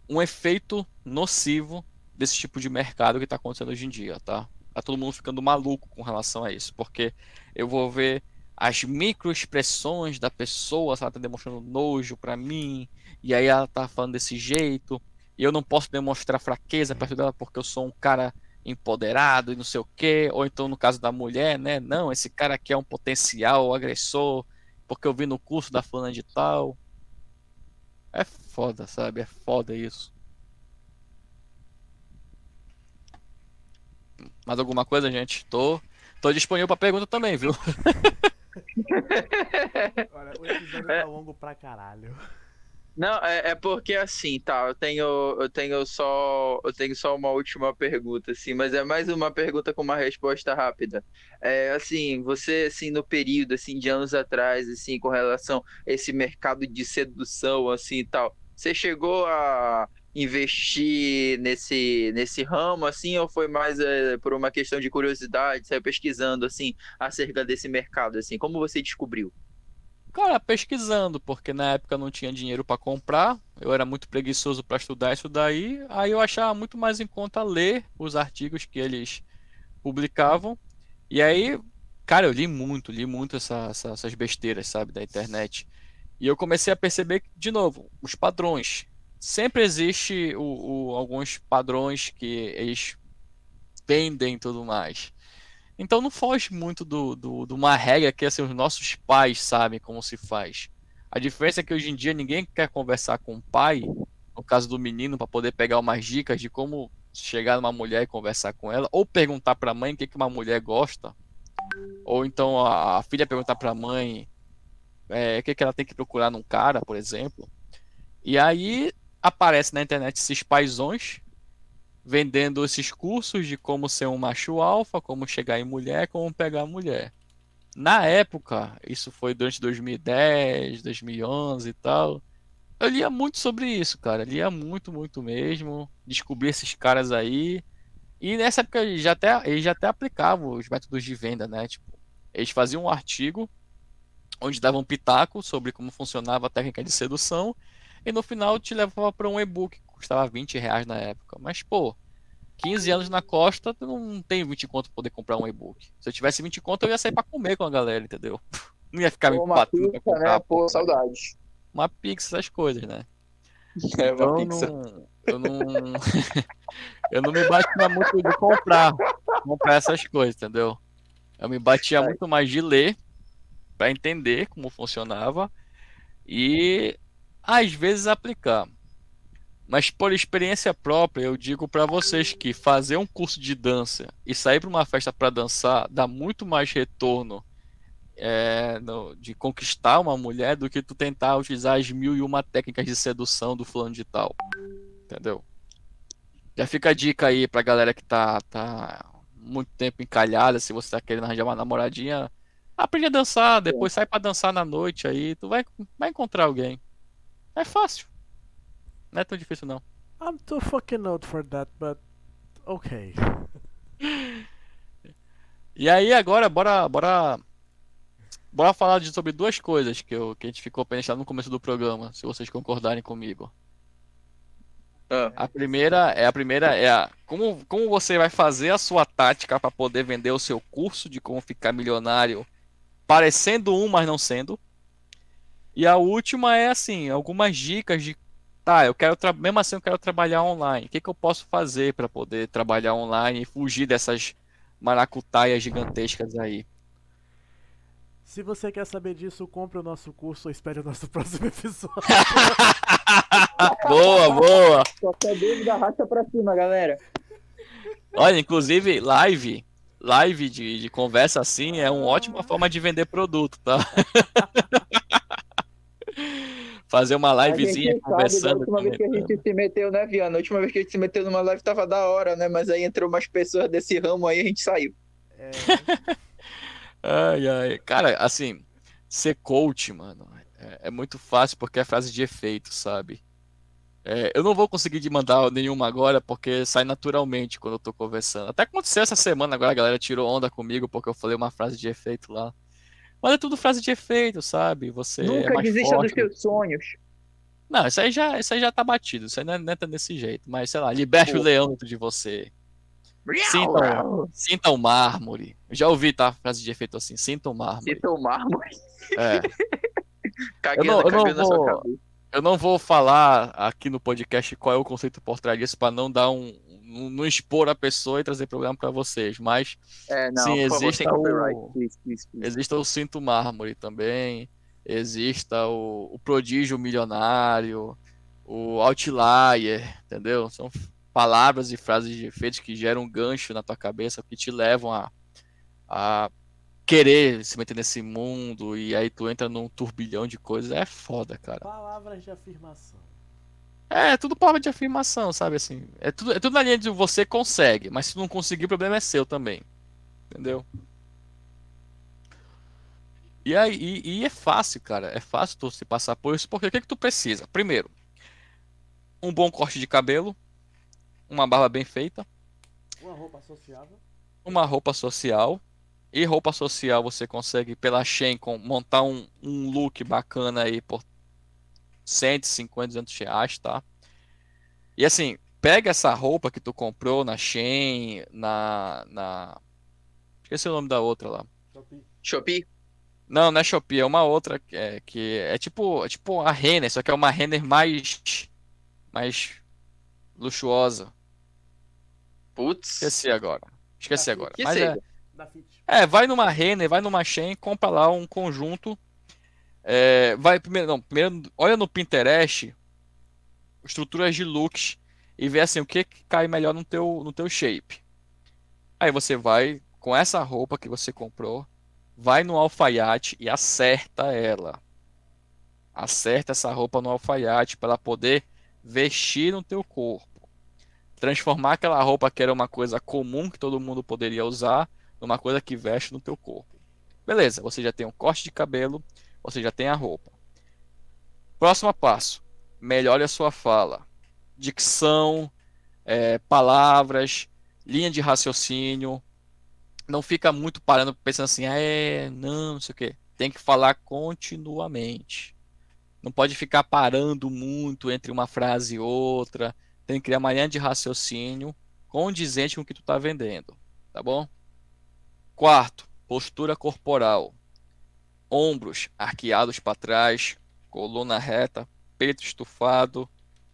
um efeito nocivo desse tipo de mercado que está acontecendo hoje em dia, tá? Tá todo mundo ficando maluco com relação a isso, porque eu vou ver as microexpressões da pessoa, se ela tá demonstrando nojo para mim, e aí ela tá falando desse jeito, e eu não posso demonstrar fraqueza perto dela porque eu sou um cara empoderado e não sei o quê, ou então no caso da mulher, né? Não, esse cara aqui é um potencial agressor, porque eu vi no curso da fulana de tal. É foda, sabe? É foda isso. Mais alguma coisa, gente? Tô, tô disponível pra pergunta também, viu? Olha, o episódio tá longo pra caralho. Não, é, é, porque assim, tá, eu tenho, eu tenho só, eu tenho só uma última pergunta, assim, mas é mais uma pergunta com uma resposta rápida. É, assim, você, assim, no período, assim, de anos atrás, assim, com relação a esse mercado de sedução, assim, tal, você chegou a investir nesse, nesse ramo, assim, ou foi mais é, por uma questão de curiosidade, saiu pesquisando, assim, acerca desse mercado, assim, como você descobriu? Cara, pesquisando, porque na época não tinha dinheiro para comprar, eu era muito preguiçoso para estudar isso daí, aí eu achava muito mais em conta ler os artigos que eles publicavam. E aí, cara, eu li muito, li muito essa, essa, essas besteiras, sabe, da internet. E eu comecei a perceber, de novo, os padrões. Sempre existe o, o alguns padrões que eles vendem e tudo mais. Então não foge muito do, do, de uma regra que assim, os nossos pais sabem como se faz. A diferença é que hoje em dia ninguém quer conversar com o pai, no caso do menino, para poder pegar umas dicas de como chegar numa mulher e conversar com ela, ou perguntar para a mãe o que, que uma mulher gosta, ou então a, filha perguntar para a mãe é, o que, que ela tem que procurar num cara, por exemplo. E aí aparece na internet esses paizões vendendo esses cursos de como ser um macho alfa, como chegar em mulher, como pegar mulher. Na época, isso foi durante 2010, 2011 e tal. Eu lia muito sobre isso, cara. Lia muito, muito mesmo. Descobri esses caras aí. E nessa época eles já até, eles já até aplicavam os métodos de venda, né? Tipo, eles faziam um artigo onde davam um pitaco sobre como funcionava a técnica de sedução. E no final te levava para um e-book custava 20 reais na época. Mas, pô, 15 anos na costa, tu não tem 20 conto pra poder comprar um e-book. Se eu tivesse 20 conto, eu ia sair pra comer com a galera, entendeu? Não ia ficar Pô, me uma batendo pra comprar. né? Pô, saudade. Uma pix, essas coisas, né? É, Então, uma eu pizza. não, eu não, eu não me batia muito de comprar, comprar essas coisas, entendeu? Eu me batia Ai. muito mais de ler para entender como funcionava e às vezes aplicar. Mas por experiência própria, eu digo para vocês que fazer um curso de dança e sair para uma festa para dançar dá muito mais retorno é, no- de conquistar uma mulher do que tu tentar utilizar as mil e uma técnicas de sedução do fulano de tal. Entendeu? Já fica a dica aí pra galera que tá, tá muito tempo encalhada, se você tá querendo arranjar uma namoradinha, aprende a dançar, depois sai pra dançar na noite aí, tu vai, vai encontrar alguém. É fácil. Não é tão difícil não. I'm too fucking old for that, but okay. E aí agora, bora, bora, bora falar de, sobre duas coisas que, eu, que a gente ficou pensando no começo do programa, se vocês concordarem comigo. Ah, A primeira é a primeira é a como, como você vai fazer a sua tática para poder vender o seu curso de como ficar milionário, parecendo um, mas não sendo. E a última é assim, algumas dicas de tá, eu quero tra- mesmo assim eu quero trabalhar online. O que que eu posso fazer para poder trabalhar online e fugir dessas maracutaias gigantescas aí? Se você quer saber disso, compre o nosso curso ou espere o nosso próximo episódio. Boa, boa. Qualquer dúvida, racha pra cima, galera. Olha, inclusive, live, live de, de conversa assim é uma ótima forma de vender produto, tá? Fazer uma A livezinha sabe, da conversando. última vez que a gente se meteu, né, Viana? A última vez que a gente se meteu numa live tava da hora, né? Mas aí entrou umas pessoas desse ramo aí e a gente saiu. É, Ai, ai. Cara, assim, ser coach, mano, é, é muito fácil porque é frase de efeito, sabe? É, eu não vou conseguir de mandar nenhuma agora porque sai naturalmente quando eu tô conversando. Até aconteceu essa semana agora, a galera tirou onda comigo porque eu falei uma frase de efeito lá. Mas é tudo frase de efeito, sabe? Você é Nunca mais desista dos forte do seus sonhos. Não, isso aí já, isso aí já tá batido, isso aí não é, não é desse jeito, mas sei lá, liberte o Pô. leão dentro de você. Sinta, sinta o mármore. Eu já ouvi, tá? Frase de efeito assim, sinta o mármore. Sinta o mármore. É. Caguei, Eu não- eu não na sua vou- cabeça. Eu não vou falar aqui no podcast qual é o conceito por trás disso pra não dar um- não expor a pessoa e trazer problema pra vocês, mas É, não, Sim, existe o- Please, please, please. exista o cinto mármore também, exista o, o prodígio milionário, o outlier, entendeu? São palavras e frases de efeitos que geram um gancho na tua cabeça, que te levam a, a querer se meter nesse mundo e aí tu entra num turbilhão de coisas. É foda, cara. palavras de afirmação. É, tudo palavra de afirmação, sabe assim? É tudo, é tudo na linha de você consegue, mas se não conseguir, o problema é seu também. Entendeu? E aí, e, e é fácil, cara. É fácil tu se passar por isso, porque o que que tu precisa? Primeiro, um bom corte de cabelo, uma barba bem feita, Uma roupa associável. uma roupa social. E roupa social você consegue pela Shein com- montar um, um look bacana aí por 150, 200 reais, tá? E assim, pega essa roupa que tu comprou na Shein, na, na... Esqueci o nome da outra lá. Shopee. Shopee? Não, não é Shopee, é uma outra que é, que é tipo, é tipo a Renner, só que é uma Renner mais, mais luxuosa. Putz. Esqueci agora. Esqueci Ah, agora. Mas é. Da. É, vai numa Renner, vai numa Shein, compra lá um conjunto. É, vai primeiro, não, primeiro olha no Pinterest estruturas de looks e vê assim o que cai melhor no teu no teu shape. Aí você vai com essa roupa que você comprou, vai no alfaiate e acerta ela. Acerta essa roupa no alfaiate para poder vestir no teu corpo. Transformar aquela roupa que era uma coisa comum que todo mundo poderia usar numa coisa que veste no teu corpo. Beleza, você já tem um corte de cabelo, você já tem a roupa. Próximo passo, melhore a sua fala. Dicção, é, palavras, linha de raciocínio. Não fica muito parando pensando assim, ah, é, não, não sei o quê. Tem que falar continuamente. Não pode ficar parando muito entre uma frase e outra. Tem que criar uma linha de raciocínio condizente com o que tu está vendendo, tá bom? Quarto, postura corporal. Ombros arqueados para trás, coluna reta, peito estufado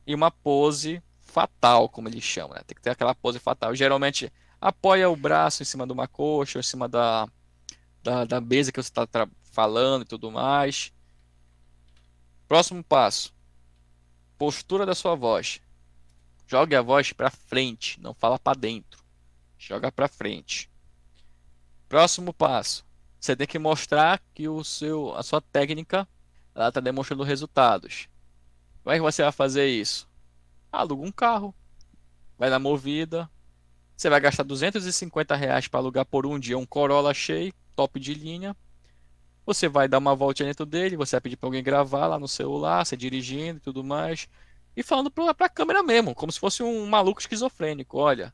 e uma pose fatal, como eles chamam, né? Tem que ter aquela pose fatal. Geralmente apoia o braço em cima de uma coxa, em cima da, da, da mesa que você está falando e tudo mais. Próximo passo. Postura da sua voz. Jogue a voz para frente, não fala para dentro. Joga para frente. Próximo passo. Você tem que mostrar que o seu, a sua técnica está demonstrando resultados. Como é que você vai fazer isso? Aluga um carro, vai na movida, você vai gastar 250 reais para alugar por um dia um Corolla cheio, top de linha. Você vai dar uma volta dentro dele, você vai pedir para alguém gravar lá no celular, você dirigindo e tudo mais e falando para a câmera mesmo, como se fosse um maluco esquizofrênico. Olha,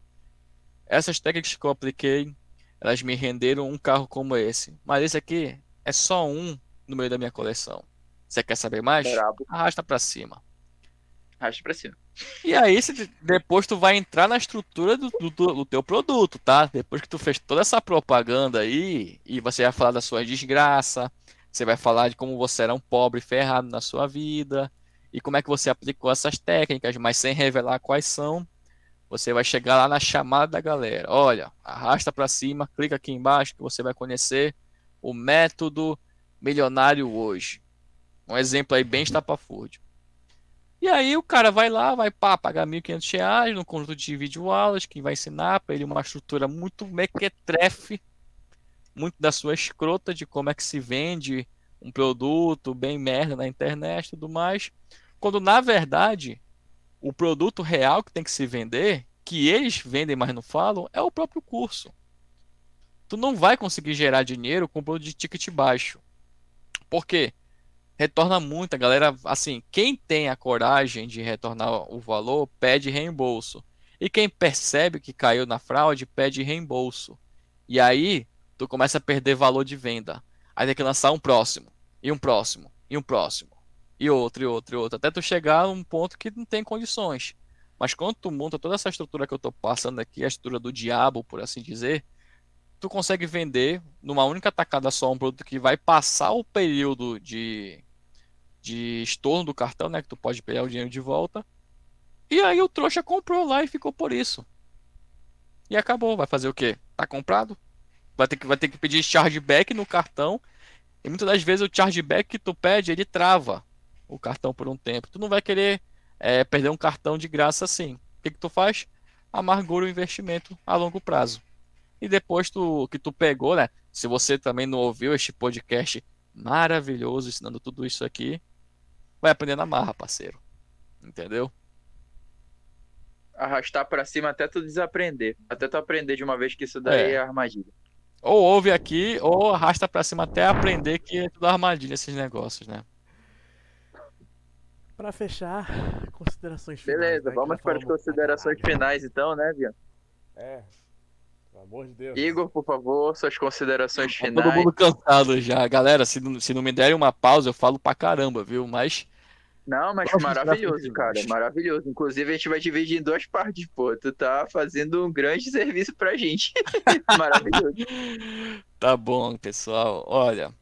essas técnicas que eu apliquei, elas me renderam um carro como esse. Mas esse aqui é só um no meio da minha coleção. Você quer saber mais? Brabo. Arrasta para cima. Arrasta para cima. E aí, depois tu vai entrar na estrutura do, do, do, teu produto, tá? Depois que tu fez toda essa propaganda aí, e você vai falar da sua desgraça, você vai falar de como você era um pobre ferrado na sua vida, e como é que você aplicou essas técnicas, mas sem revelar quais são. Você vai chegar lá na chamada da galera. Olha, arrasta para cima, clica aqui embaixo que você vai conhecer o método milionário hoje. Um exemplo aí bem estapafúrdio. E aí o cara vai lá, vai pá, pagar 1.500 reais no conjunto de videoaulas que vai ensinar para ele uma estrutura muito mequetrefe, muito da sua escrota de como é que se vende um produto bem merda na internet e tudo mais. Quando na verdade o produto real que tem que se vender, que eles vendem, mas não falam, é o próprio curso. Tu não vai conseguir gerar dinheiro com produto de ticket baixo. Por quê? Retorna muito, a galera, assim, quem tem a coragem de retornar o valor, pede reembolso. E quem percebe que caiu na fraude, pede reembolso. E aí, tu começa a perder valor de venda. Aí tem que lançar um próximo, e um próximo, e um próximo e outro, e outro, e outro, até tu chegar a um ponto que não tem condições. Mas quando tu monta toda essa estrutura que eu estou passando aqui, a estrutura do diabo, por assim dizer, tu consegue vender numa única tacada só um produto que vai passar o período de, de estorno do cartão, né? Que tu pode pegar o dinheiro de volta. E aí o trouxa comprou lá e ficou por isso. E acabou. Vai fazer o quê? Tá comprado? Vai ter que, vai ter que pedir chargeback no cartão. E muitas das vezes o chargeback que tu pede, ele trava o cartão por um tempo. Tu não vai querer é, perder um cartão de graça assim. O que, que tu faz? Amargura o investimento a longo prazo. E depois tu, que tu pegou, né? Se você também não ouviu este podcast maravilhoso ensinando tudo isso aqui, vai aprender na marra, parceiro. Entendeu? Arrastar para cima até tu desaprender. Até tu aprender de uma vez que isso daí é, é armadilha. Ou ouve aqui, ou arrasta para cima até aprender que é tudo armadilha esses negócios, né? Para fechar, considerações finais. Beleza, né, vamos para as considerações finais então, né, Vian? É. Pelo amor de Deus. Igor, por favor, suas considerações tá finais. Todo mundo cansado já. Galera, se não, se não me derem uma pausa, eu falo pra caramba, viu? Mas. Não, mas maravilhoso, cara. Maravilhoso. Inclusive, a gente vai dividir em duas partes, pô. Tu tá fazendo um grande serviço pra gente. maravilhoso. Tá bom, pessoal. Olha,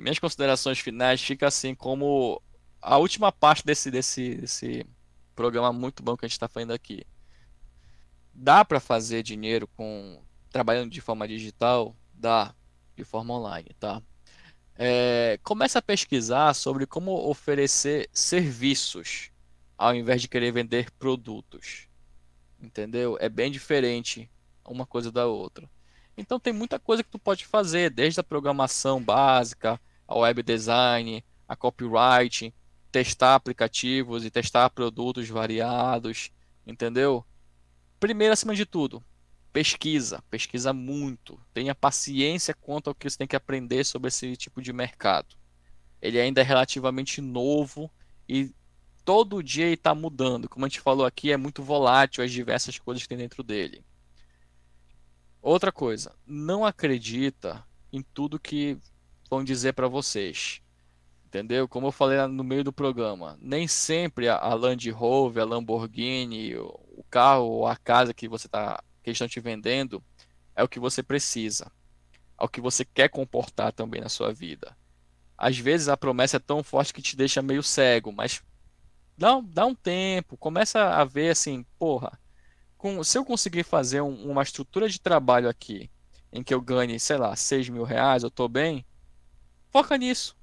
minhas considerações finais ficam assim como a última parte desse, desse, desse programa muito bom que a gente está fazendo aqui. Dá para fazer dinheiro com trabalhando de forma digital? Dá, de forma online, tá? É, começa a pesquisar sobre como oferecer serviços ao invés de querer vender produtos. Entendeu? É bem diferente uma coisa da outra. Então tem muita coisa que tu pode fazer, desde a programação básica, a web design, a copyright, testar aplicativos e testar produtos variados, entendeu? Primeiro, acima de tudo, pesquisa, pesquisa muito, tenha paciência quanto ao que você tem que aprender sobre esse tipo de mercado. Ele ainda é relativamente novo e todo dia está mudando. Como a gente falou aqui, é muito volátil as diversas coisas que tem dentro dele. Outra coisa, não acredita em tudo que vão dizer para vocês entendeu? Como eu falei no meio do programa, nem sempre a Land Rover, a Lamborghini, o carro ou a casa que você tá, que estão te vendendo é o que você precisa, é o que você quer comportar também na sua vida. Às vezes a promessa é tão forte que te deixa meio cego, mas dá, dá um tempo, começa a ver assim, porra, com, se eu conseguir fazer um, uma estrutura de trabalho aqui, em que eu ganhe, sei lá, 6 mil reais, eu tô bem, foca nisso.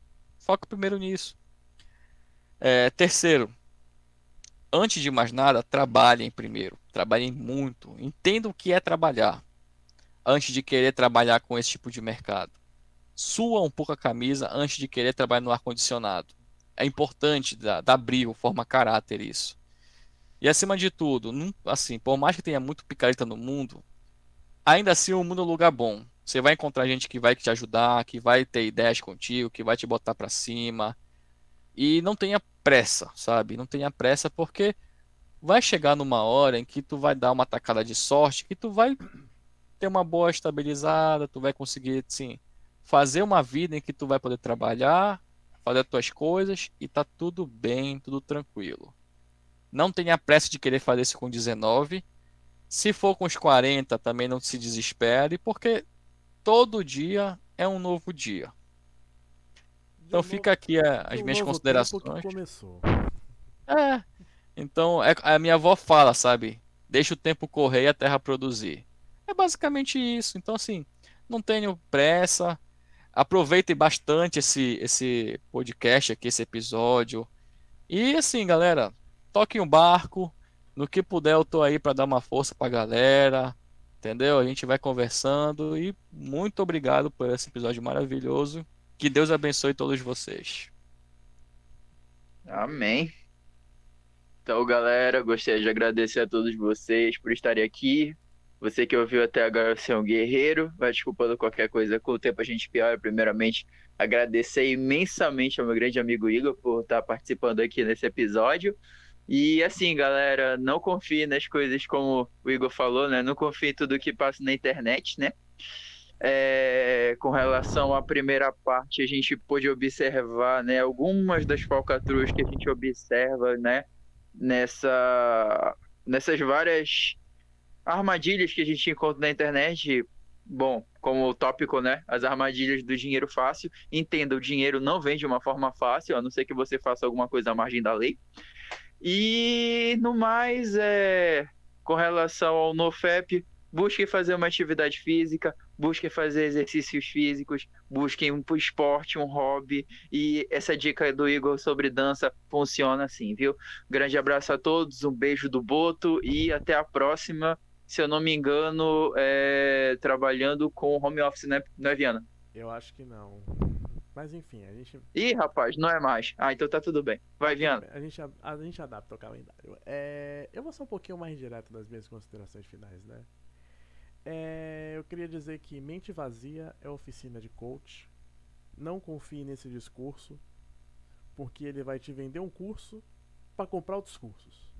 Foca primeiro nisso. É, terceiro, antes de mais nada, trabalhem primeiro. Trabalhem muito. Entendam o que é trabalhar. Antes de querer trabalhar com esse tipo de mercado. Sua um pouco a camisa antes de querer trabalhar no ar-condicionado. É importante dar, dar brilho, forma caráter isso. E acima de tudo, assim, por mais que tenha muito picareta no mundo, ainda assim o mundo é um lugar bom. Você vai encontrar gente que vai te ajudar, que vai ter ideias contigo, que vai te botar para cima. E não tenha pressa, sabe? Não tenha pressa porque vai chegar numa hora em que tu vai dar uma tacada de sorte, que tu vai ter uma boa estabilizada, tu vai conseguir, sim, fazer uma vida em que tu vai poder trabalhar, fazer as tuas coisas e tá tudo bem, tudo tranquilo. Não tenha pressa de querer fazer isso com 19. Se for com os 40, também não se desespere, porque todo dia é um novo dia. Então fica aqui a, as minhas considerações. começou. É. Então, é, a minha avó fala, sabe? Deixa o tempo correr e a terra produzir. É basicamente isso. Então, assim, não tenho pressa. Aproveitem bastante esse, esse podcast aqui, esse episódio. E assim, galera, toquem um barco. No que puder, eu tô aí para dar uma força pra galera. Entendeu? A gente vai conversando. E muito obrigado por esse episódio maravilhoso. Que Deus abençoe todos vocês. Amém. Então, galera, gostaria de agradecer a todos vocês por estarem aqui. Você que ouviu até agora, você é um guerreiro. Vai desculpando qualquer coisa, com o tempo a gente piora. Primeiramente, agradecer imensamente ao meu grande amigo Igor por estar participando aqui nesse episódio. E assim, galera, não confie nas coisas como o Igor falou, né? Não confie em tudo que passa na internet, né? É, com relação à primeira parte, a gente pôde observar né, algumas das falcatruas que a gente observa né, nessa, nessas várias armadilhas que a gente encontra na internet. Bom, como o tópico, né? As armadilhas do dinheiro fácil. Entenda, o dinheiro não vem de uma forma fácil, a não ser que você faça alguma coisa à margem da lei. E no mais, é, com relação ao NoFap, busque fazer uma atividade física, busque fazer exercícios físicos, busquem um esporte, um hobby. E essa dica do Igor sobre dança funciona assim, viu? Grande abraço a todos, um beijo do Boto e até a próxima. Se eu não me engano, é... trabalhando com home office, né, não é, Viana? Eu acho que não. Mas enfim, a gente. Ih, rapaz, não é mais. Ah, então tá tudo bem. Vai, Viana. A gente, a, gente adapta o calendário. É, eu vou ser um pouquinho mais direto nas minhas considerações finais, né? É, eu queria dizer que mente vazia é oficina de coach. Não confie nesse discurso, porque ele vai te vender um curso para comprar outros cursos.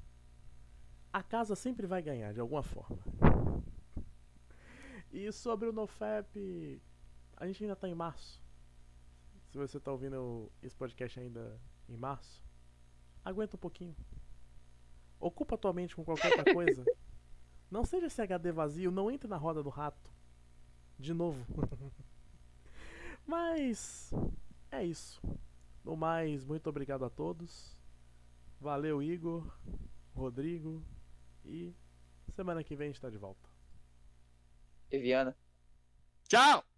A casa sempre vai ganhar de alguma forma. E sobre o NoFap, a gente ainda está em março. Se você está ouvindo esse podcast ainda em março, aguenta um pouquinho. Ocupa tua mente com qualquer outra coisa. Não seja esse HD vazio, não entre na roda do rato. De novo. Mas é isso. No mais, muito obrigado a todos. Valeu, Igor, Rodrigo. E semana que vem a gente tá de volta. Eviana. Tchau!